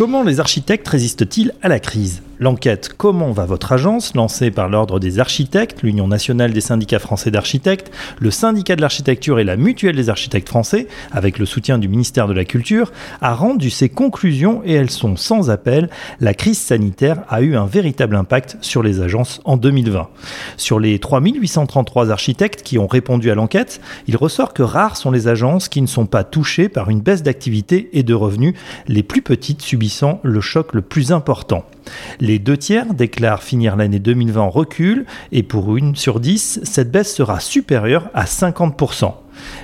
Comment les architectes résistent-ils à la crise? L'enquête Comment va votre agence, lancée par l'Ordre des architectes, l'Union nationale des syndicats français d'architectes, le syndicat de l'architecture et la mutuelle des architectes français, avec le soutien du ministère de la Culture, a rendu ses conclusions et elles sont sans appel. La crise sanitaire a eu un véritable impact sur les agences en 2020. Sur les 3833 architectes qui ont répondu à l'enquête, il ressort que rares sont les agences qui ne sont pas touchées par une baisse d'activité et de revenus, les plus petites le choc le plus important. Les deux tiers déclarent finir l'année 2020 en recul et pour une sur dix, cette baisse sera supérieure à 50%.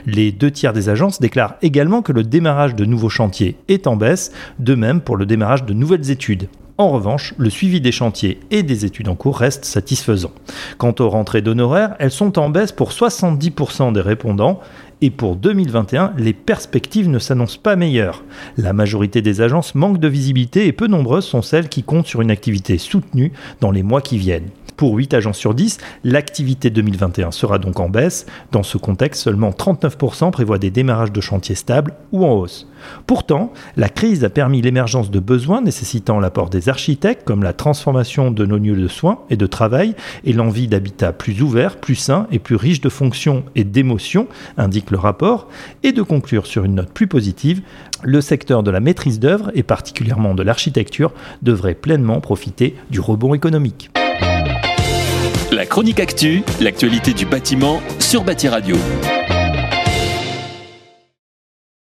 Les deux tiers des agences déclarent également que le démarrage de nouveaux chantiers est en baisse, de même pour le démarrage de nouvelles études. En revanche, le suivi des chantiers et des études en cours reste satisfaisant. Quant aux rentrées d'honoraires, elles sont en baisse pour 70% des répondants et pour 2021, les perspectives ne s'annoncent pas meilleures. La majorité des agences manquent de visibilité et peu nombreuses sont celles qui comptent sur une activité soutenue dans les mois qui viennent. Pour 8 agences sur 10, l'activité 2021 sera donc en baisse. Dans ce contexte, seulement 39% prévoient des démarrages de chantiers stables ou en hausse. Pourtant, la crise a permis l'émergence de besoins nécessitant l'apport des architectes, comme la transformation de nos lieux de soins et de travail et l'envie d'habitat plus ouvert, plus sain et plus riche de fonctions et d'émotions, indique le rapport, et de conclure sur une note plus positive, le secteur de la maîtrise d'œuvre et particulièrement de l'architecture devrait pleinement profiter du rebond économique. La chronique actu, l'actualité du bâtiment sur Bâti Radio.